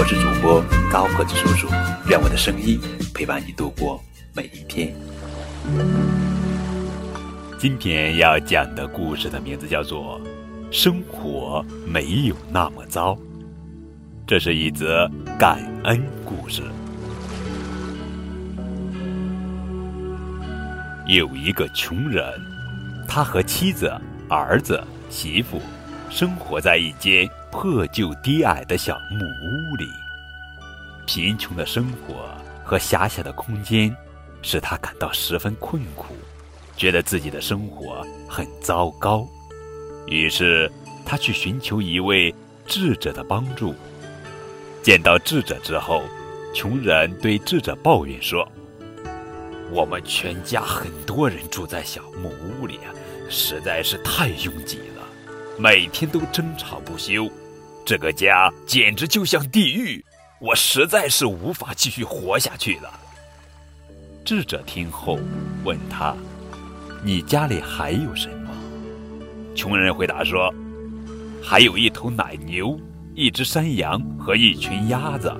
我是主播高个子叔叔，愿我的声音陪伴你度过每一天。今天要讲的故事的名字叫做《生活没有那么糟》，这是一则感恩故事。有一个穷人，他和妻子。儿子、媳妇生活在一间破旧低矮的小木屋里，贫穷的生活和狭小的空间使他感到十分困苦，觉得自己的生活很糟糕。于是他去寻求一位智者的帮助。见到智者之后，穷人对智者抱怨说：“我们全家很多人住在小木屋里啊。”实在是太拥挤了，每天都争吵不休，这个家简直就像地狱，我实在是无法继续活下去了。智者听后问他：“你家里还有什么？”穷人回答说：“还有一头奶牛，一只山羊和一群鸭子。”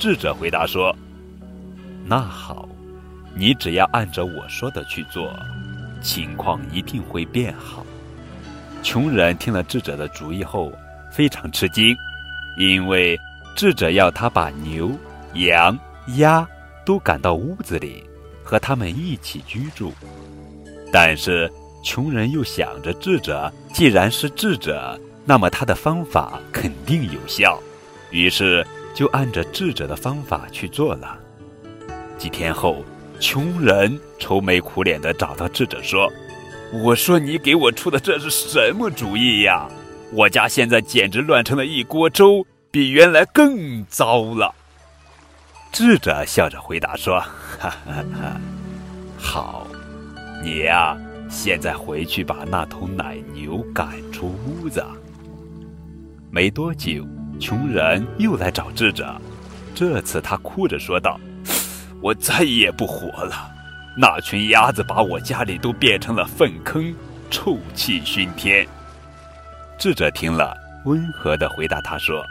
智者回答说：“那好，你只要按照我说的去做。”情况一定会变好。穷人听了智者的主意后，非常吃惊，因为智者要他把牛、羊、鸭都赶到屋子里，和他们一起居住。但是穷人又想着，智者既然是智者，那么他的方法肯定有效，于是就按着智者的方法去做了。几天后。穷人愁眉苦脸地找到智者说：“我说你给我出的这是什么主意呀？我家现在简直乱成了一锅粥，比原来更糟了。”智者笑着回答说：“哈哈哈，好，你呀，现在回去把那头奶牛赶出屋子。”没多久，穷人又来找智者，这次他哭着说道。我再也不活了，那群鸭子把我家里都变成了粪坑，臭气熏天。智者听了，温和地回答他说：“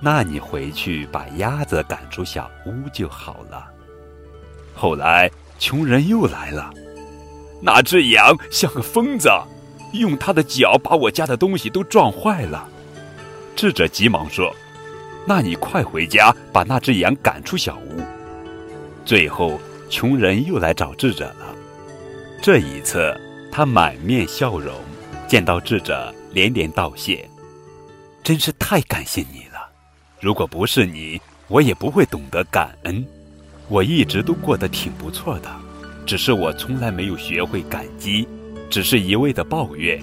那你回去把鸭子赶出小屋就好了。”后来，穷人又来了，那只羊像个疯子，用它的脚把我家的东西都撞坏了。智者急忙说：“那你快回家把那只羊赶出小屋。”最后，穷人又来找智者了。这一次，他满面笑容，见到智者连连道谢：“真是太感谢你了！如果不是你，我也不会懂得感恩。我一直都过得挺不错的，只是我从来没有学会感激，只是一味的抱怨，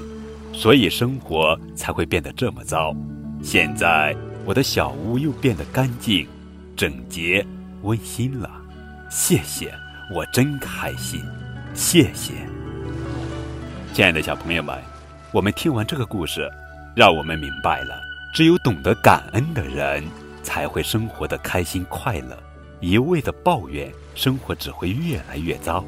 所以生活才会变得这么糟。现在，我的小屋又变得干净、整洁、温馨了。”谢谢，我真开心。谢谢，亲爱的小朋友们，我们听完这个故事，让我们明白了，只有懂得感恩的人，才会生活的开心快乐。一味的抱怨，生活只会越来越糟。